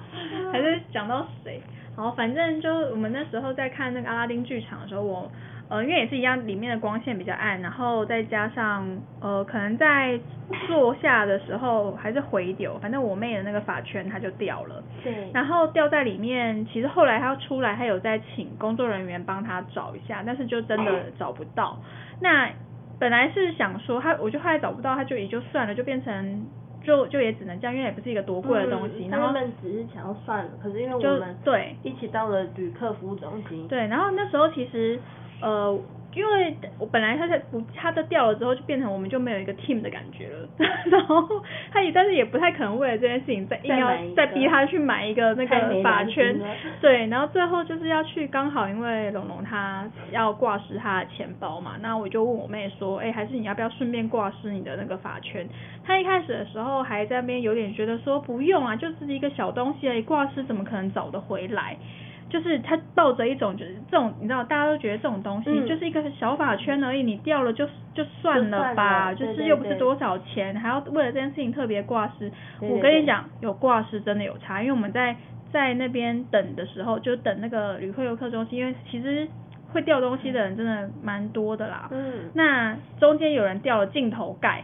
还是讲到谁？好，反正就我们那时候在看那个阿拉丁剧场的时候，我。呃，因为也是一样，里面的光线比较暗，然后再加上呃，可能在坐下的时候还是回丢，反正我妹的那个发圈它就掉了。
对。
然后掉在里面，其实后来她要出来，她有在请工作人员帮她找一下，但是就真的找不到。那本来是想说她，我就后来找不到，她就也就算了，就变成就就也只能这样，因为也不是一个多贵的东西。然后
他们只是想要算了，可是因为我们
对
一起到了旅客服务中心。
对，然后那时候其实。呃，因为我本来他在不，他的掉了之后就变成我们就没有一个 team 的感觉了，然后他也但是也不太可能为了这件事情再硬要再逼他去买一个那个法圈，对，然后最后就是要去刚好因为龙龙他要挂失他的钱包嘛，那我就问我妹说，哎，还是你要不要顺便挂失你的那个法圈？他一开始的时候还在那边有点觉得说不用啊，就是一个小东西而已，挂失怎么可能找得回来？就是他抱着一种，就是这种，你知道，大家都觉得这种东西就是一个小法圈而已，你掉了就就算了吧，就是又不是多少钱，还要为了这件事情特别挂失。我跟你讲，有挂失真的有差，因为我们在在那边等的时候，就等那个旅客游客中心，因为其实会掉东西的人真的蛮多的啦。
嗯
那中间有人掉了镜头盖，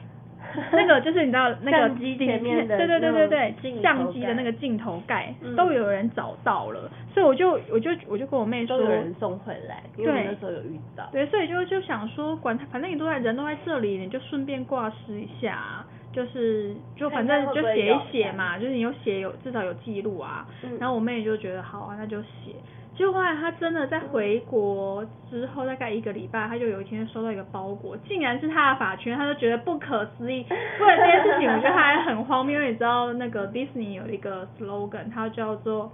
那个就是你知道那个
相机
底
前面的
对对对对对相机的那个镜头盖
嗯
都有人找到了，所以我就我就我就跟我妹说
都有人送回来，因为那时候有遇到。
对，所以就就想说，管他，反正你都在人都在这里，你就顺便挂失一下，就是就反正就写一写嘛，就是你有写有至少有记录啊。
嗯
然后我妹就觉得好啊，那就写。结果后来他真的在回国之后，大概一个礼拜，他就有一天收到一个包裹，竟然是他的发圈，他就觉得不可思议。为了这件事情，我觉得他还很荒谬，因为你知道那个 Disney 有一个 slogan，它叫做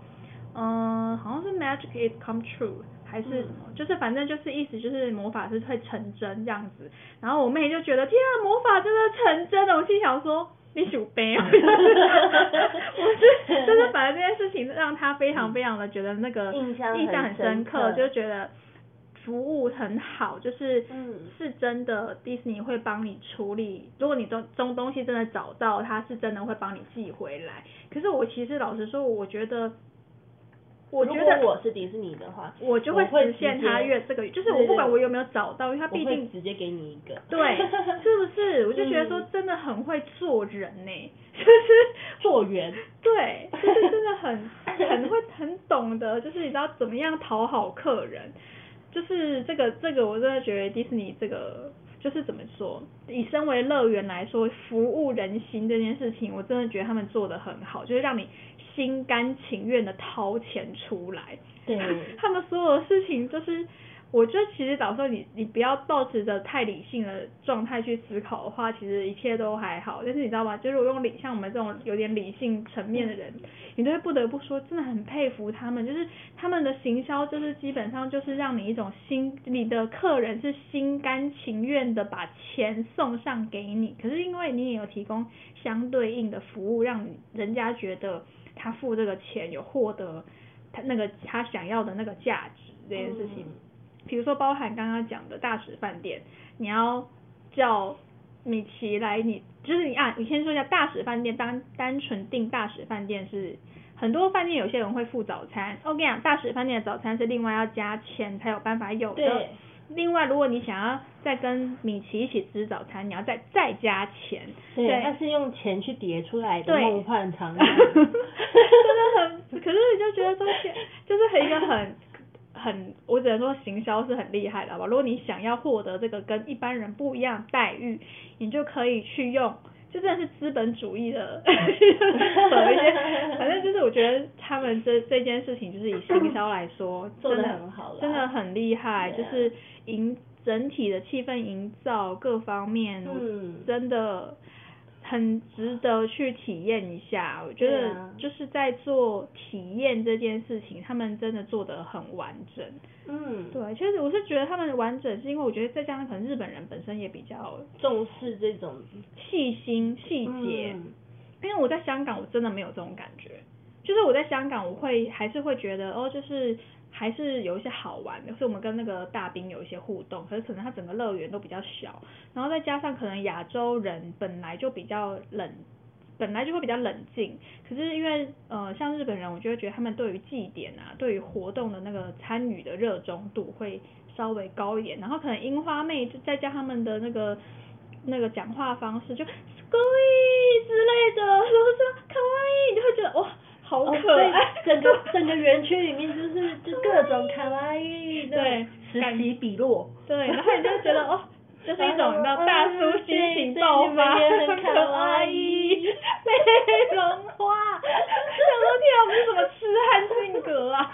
嗯，好像是 Magic is come true 还是就是反正就是意思就是魔法是会成真这样子。然后我妹就觉得天啊，魔法真的成真了，我心想说。你鼠悲啊！我是就是反正这件事情让她非常非常的觉得那个
印象很
印象很深刻，就觉得服务很好，就是
嗯
是真的，迪士尼会帮你处理。如果你中中东西真的找到，他是真的会帮你寄回来。可是我其实老实说，我觉得，我觉得
我是迪士尼的话，
我就
会
实现它
直接
越这个，就是我不管我有没有找到，因为它
我会
毕竟
直接给你一个。
对，是不是？我就觉得说
嗯
真的很会做人呢、就是
做人。
对，就是真的很很会很懂得，就是你知道怎么样讨好客人，就是这个这个我真的觉得迪士尼这个就是怎么说，以身为乐园来说，服务人心这件事情，我真的觉得他们做的很好，就是让你心甘情愿的掏钱出来。
对
他们所有的事情就是。我觉得其实早说你你不要保持着太理性的状态去思考的话，其实一切都还好。但是你知道吗？就是我用理像我们这种有点理性层面的人，你都会不得不说，真的很佩服他们。就是他们的行销，就是基本上就是让你一种心，你的客人是心甘情愿的把钱送上给你，可是因为你也有提供相对应的服务，让人家觉得他付这个钱有获得他那个他想要的那个价值这件事情。
嗯
比如说包含刚刚讲的大使饭店，你要叫米奇来你，就是你啊，你先说一下大使饭店，单单纯订大使饭店是很多饭店有些人会付早餐，我跟你讲，大使饭店的早餐是另外要加钱才有办法有的
对。
另外，如果你想要再跟米奇一起吃早餐，你要再再加钱。
对，那是用钱去叠出来的梦幻场景。
真的很，可是你就觉得说，就是很一个很很，我只能说行销是很厉害的，好吧？如果你想要获得这个跟一般人不一样待遇，你就可以去用，就真的是资本主义的扯一些，反正就是我觉得他们这这件事情，就是以行销来说，
做
的
很好了
真的很厉害，就是营整体的气氛营造各方面，
嗯
真的很值得去体验一下。我觉得就是在做体验这件事情，他们真的做得很完整。
嗯，
对，其实我是觉得他们的完整，是因为我觉得再加上可能日本人本身也比较
重视这种
细心细节。
嗯
因为我在香港，我真的没有这种感觉。就是我在香港，我会还是会觉得哦，就是还是有一些好玩的，所以我们跟那个大兵有一些互动。可是可能他整个乐园都比较小，然后再加上可能亚洲人本来就比较冷，本来就会比较冷静。可是因为呃，像日本人，我就会觉得他们对于祭典啊，对于活动的那个参与的热衷度会稍微高一点。然后可能樱花妹再加他们的那个那个讲话方式，就 s c o y 之类的，然后说卡哇伊，你就会觉得哇，好
哦
可爱。
对整个整个园区里面就是就各种卡哇伊的
对
此起彼落。
对，然后你就觉得哦，就是一种你知道大叔心情爆发，可爱，美容花，想说天啊，我们是什么痴汉性格啊？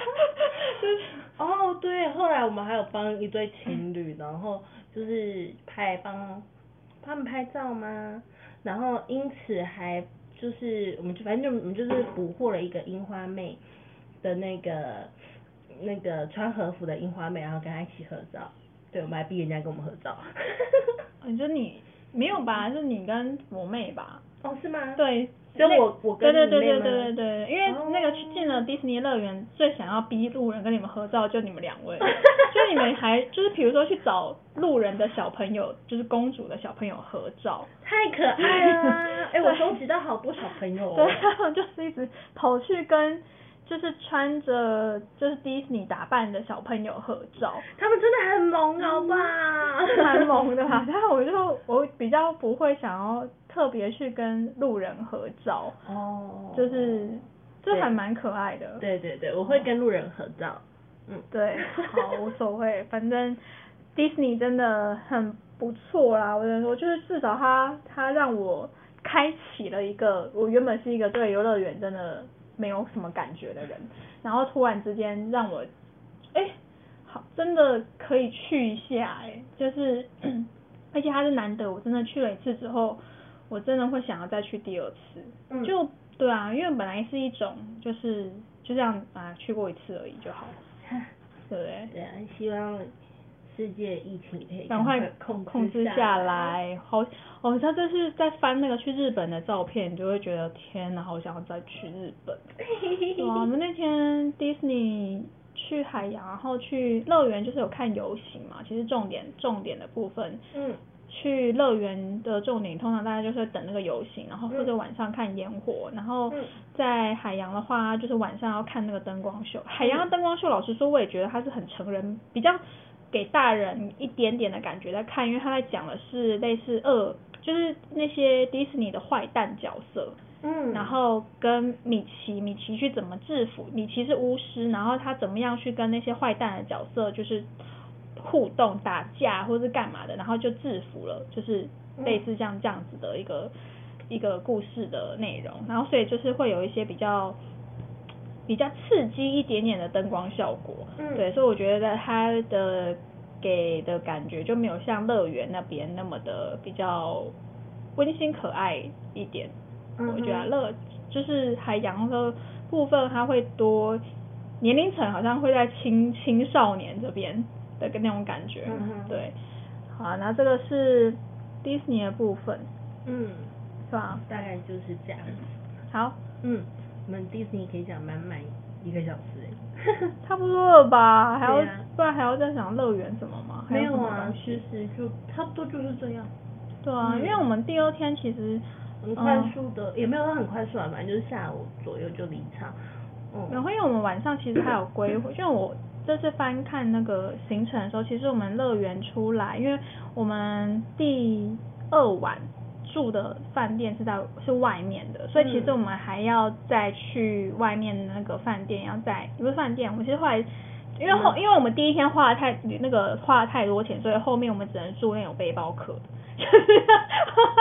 就是
哦，对，后来我们还有帮一对情侣，然后就是拍帮他们拍照吗？然后因此还就是我们就反正就我们就是捕获了一个樱花妹的那个那个穿和服的樱花妹，然后跟她一起合照。对，我们还逼人家跟我们合照。
你说你没有吧？是你跟我妹吧？
哦，是吗？
对，
只有
那
我我跟
对对对对对对对，因为那个
哦
去进了迪士尼乐园，最想要逼路人跟你们合照，就你们两位，就你们还就是比如说去找路人的小朋友，就是公主的小朋友合照，
太可爱了！哎、我收集到好多小朋友哦。
对，他们就是一直跑去跟就是穿着就是迪士尼打扮的小朋友合照，
他们真的很萌，好吧？
是蛮萌的吧？然后我就我比较不会想要特别去跟路人合照，
哦，
就是就
对
还蛮可爱的。
对对对，我会跟路人合照。嗯，
对，好无所谓，反正迪士尼真的很不错啦。我只能说，就是至少它它让我开启了一个我原本是一个对游乐园真的没有什么感觉的人，然后突然之间让我，哎、好，真的可以去一下、哎，就是，而且它是难得，我真的去了一次之后，我真的会想要再去第二次。
嗯
就对啊，因为本来是一种就是就这样啊，去过一次而已就好，对不对？
对啊，希望世界疫情可以
赶快
控
控制
下
下。来，好哦，他这是在翻那个去日本的照片，你就会觉得天哪，好想要再去日本。对啊，我们那天迪士尼去海洋，然后去乐园，就是有看游行嘛。其实重点重点的部分，
嗯，
去乐园的重点，通常大家就是等那个游行，然后或者晚上看烟火，然后
嗯
在海洋的话，就是晚上要看那个灯光秀。海洋的灯光秀，老实说，我也觉得它是很成人，比较给大人一点点的感觉在看，因为他在讲的是类似恶，就是那些迪士尼的坏蛋角色。
嗯，
然后跟米奇，米奇去怎么制服？米奇是巫师，然后他怎么样去跟那些坏蛋的角色就是互动、打架或是干嘛的，然后就制服了，就是类似像这样子的一个、一个故事的内容。然后所以就是会有一些比较比较刺激一点点的灯光效果，
嗯
对，所以我觉得它的给的感觉就没有像乐园那边那么的比较温馨可爱一点。我觉得乐就是海洋的部分，它会多年龄层好像会在青青少年这边的那种感觉，对。好，那这个是迪士尼的部分，
嗯，
是吧？
大概就是这样。
好，
嗯，我们迪士尼可以讲满满一个小时哎。
差不多了吧？还要、
啊
不然还要再讲乐园什么吗？还
没
有
啊其实就差不多就是这样。
对啊，
嗯
因为我们第二天其实
很快速的，也没有到很快速啊，反正就是下午左右就离场。嗯，
然后因为我们晚上其实还有规划，就我这次翻看那个行程的时候，其实我们乐园出来，因为我们第二晚住的饭店是在是外面的，所以其实
嗯
我们还要再去外面的那个饭店，要在不是饭店，我们其实后来。因为后，因为我们第一天花了太那个花了太多钱，所以后面我们只能住那种背包客的，就是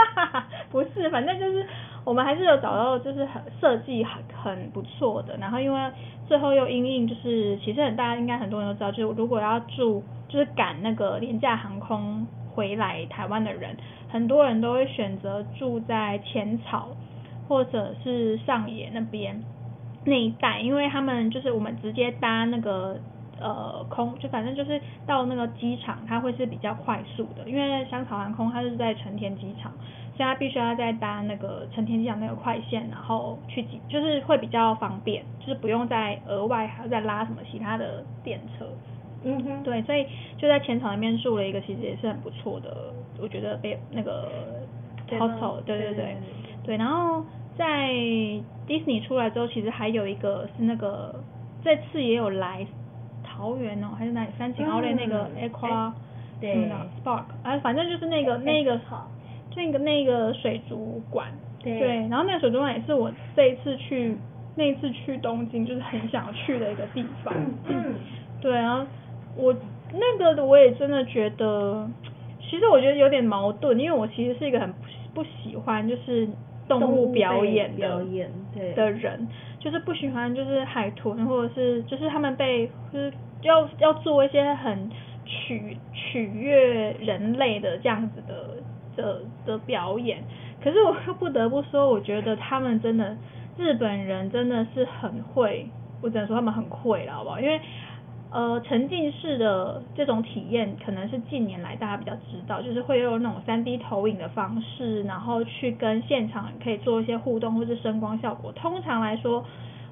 不是，反正就是我们还是有找到就是很设计很很不错的，然后因为最后又因应就是其实很大家应该很多人都知道，就是如果要住就是赶那个廉价航空回来台湾的人，很多人都会选择住在浅草或者是上野那边那一带，因为他们就是我们直接搭那个呃空，就反正就是到那个机场，它会是比较快速的，因为香草航空它是在成田机场，所以它必须要再搭那个成田机场那个快线，然后去挤，就是会比较方便，就是不用再额外还要再拉什么其他的电车。
嗯哼，
对，所以就在前场那边住了一个，其实也是很不错的，我觉得被那个 hostel，对对对
对。
然后在 Disney 出来之后，其实还有一个是那个这次也有来桃园哦，还是哪里三井奥莱那个
嗯
Aqua，
对。
嗯，Spark，啊，反正就是那个那个
好，
那个那个水族馆，
对。
对，然后那个水族馆也是我这一次去那一次去东京就是很想去的一个地方，
嗯。
对啊，我那个我也真的觉得，其实我觉得有点矛盾，因为我其实是一个很不不喜欢就是动物表演的
表演对。
的人，就是不喜欢就是海豚或者是就是他们被就是要要做一些很取取悦人类的这样子的的的表演，可是我又 不得不说，我觉得他们真的日本人真的是很会，我只能说他们很会了，好不好？因为呃，沉浸式的这种体验，可能是近年来大家比较知道，就是会用那种三 D 投影的方式，然后去跟现场可以做一些互动或是声光效果。通常来说，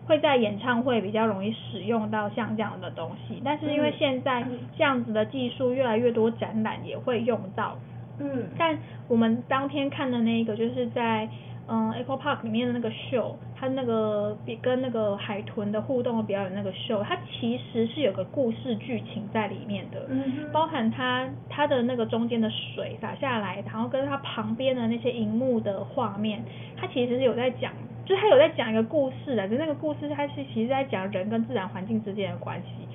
会在演唱会比较容易使用到像这样的东西，但是因为
嗯
现在这样子的技术越来越多，展览也会用到。
嗯。
但我们当天看的那个，就是在嗯，Echo Park 里面的那个秀，它那个比跟那个海豚的互动的表演那个秀，它其实是有个故事剧情在里面的，
嗯
包含它它的那个中间的水洒下来，然后跟它旁边的那些荧幕的画面，它其实是有在讲，就是它有在讲一个故事的，就那个故事它是其实在讲人跟自然环境之间的关系。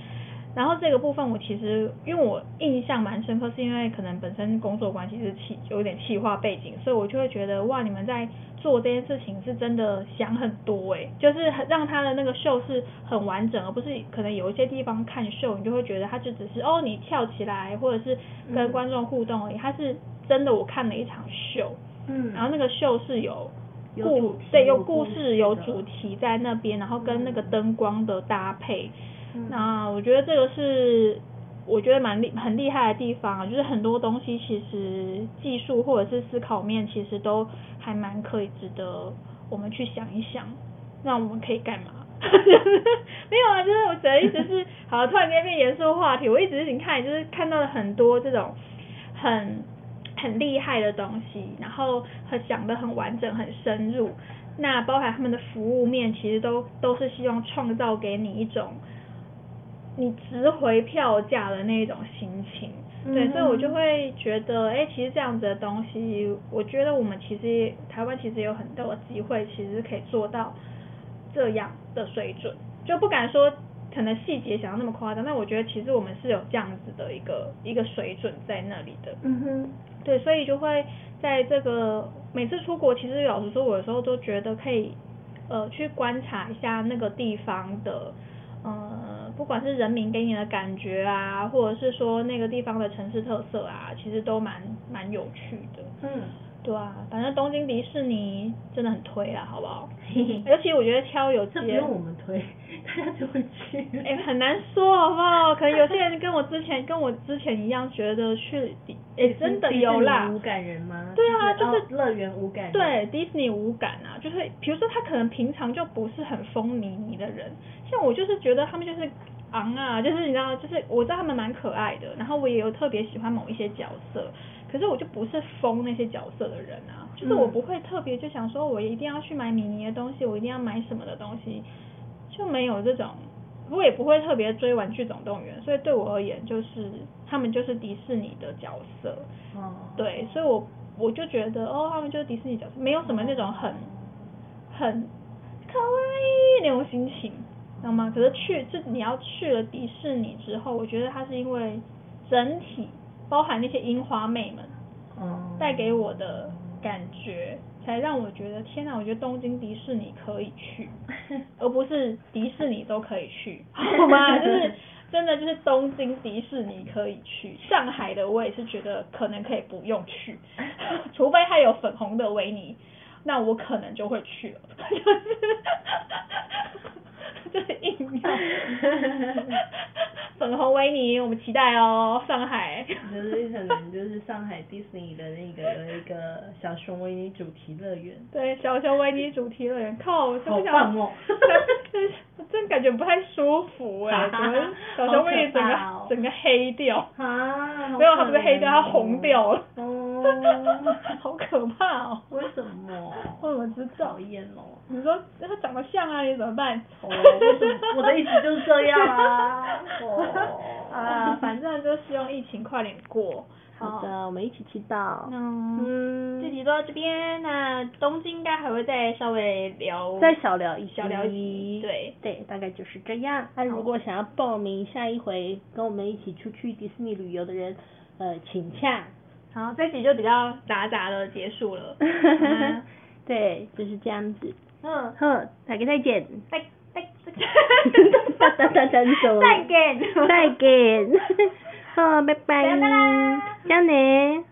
然后这个部分我其实因为我印象蛮深刻，是因为可能本身工作关系是气有点气化背景，所以我就会觉得哇，你们在做这件事情是真的想很多诶，就是让他的那个秀是很完整，而不是可能有一些地方看秀你就会觉得他就只是哦你跳起来或者是跟观众互动而已，他是真的我看了一场秀，
嗯
然后那个秀是有。故对有
故
故事有主题在那边，然后跟那个灯光的搭配，那我觉得这个是我觉得蛮厉很厉害的地方，就是很多东西其实技术或者是思考面其实都还蛮可以值得我们去想一想，那我们可以干嘛？没有啊，就是我的意思是，好，突然间变严肃话题，我一直已经看，就是看到了很多这种很很厉害的东西，然后很讲的很完整、很深入。那包含他们的服务面，其实都都是希望创造给你一种你值回票价的那种心情。对，所以我就
嗯
会觉得，哎、其实这样子的东西，我觉得我们其实台湾其实有很多机会，其实可以做到这样的水准，就不敢说可能细节想要那么夸张，但我觉得其实我们是有这样子的一个一个水准在那里的。
嗯哼，
对，所以就会在这个每次出国，其实老实说，我有时候都觉得可以呃去观察一下那个地方的呃，不管是人民给你的感觉啊，或者是说那个地方的城市特色啊，其实都蛮蛮有趣的。
嗯，
对啊，反正东京迪士尼真的很推啊，好不好？尤其我觉得挑有节
这不用我们推，大家就会去。
哎、很难说好不好？可能有些人跟我之前跟我之前一样，觉得去迪，哎、真的有啦。
无感人吗？
对啊就是
哦乐园无感人。
对，迪士尼无感啊，就是比如说他可能平常就不是很风靡你的人，像我就是觉得他们就是昂啊，就是你知道，就是我知道他们蛮可爱的，然后我也有特别喜欢某一些角色，可是我就不是疯那些角色的人啊，就是我
嗯
不会特别就想说我一定要去买米妮的东西，我一定要买什么的东西，就没有这种。我也不会特别追《玩具总动员》，所以对我而言，就是他们就是迪士尼的角色。
嗯。
对，所以我我就觉得哦，他们就是迪士尼角色，没有什么那种很很可爱那种心情，知道吗？可是去就你要去了迪士尼之后，我觉得它是因为整体包含那些樱花妹们
哦。
带给我的感觉，才让我觉得天哪，我觉得东京迪士尼可以去，而不是迪士尼都可以去，好吗？就是真的就是东京迪士尼可以去，上海的我也是觉得可能可以不用去，除非它有粉红的维尼，那我可能就会去了，就是就 是硬要 粉红维尼，我们期待哦，上海。
就是可能就是上海迪士尼的那个有一个小熊维尼主题乐园。
对，小熊维尼主题乐园，靠，我真
好
不想，
棒哦
真我真感觉不太舒服哎、怎么小熊维尼整个、整个黑掉？
啊，好
没有，它不是黑掉，它红掉了。
哦
好可怕哦！
为什么？
我怎么知道
讨？厌哦。
你说它长得像啊，你怎么办？
我的意思就是这样啊 哦
啊，反正就希望疫情快点过。
好的，我们一起祈祷。
嗯，
嗯
这集就到这边，那东京应该还会再稍微聊，
再小聊一
小聊一对。
对，大概就是这样。那如果想要报名下一回跟我们一起出去迪士尼旅游的人，呃，请洽。
好，这集就比较杂杂的结束了。嗯
对，就是这样子。
嗯，
好，大家再见。
再再
哒哒哒哒走
再见，
再见。好，拜拜
拜拜啦。
加呢。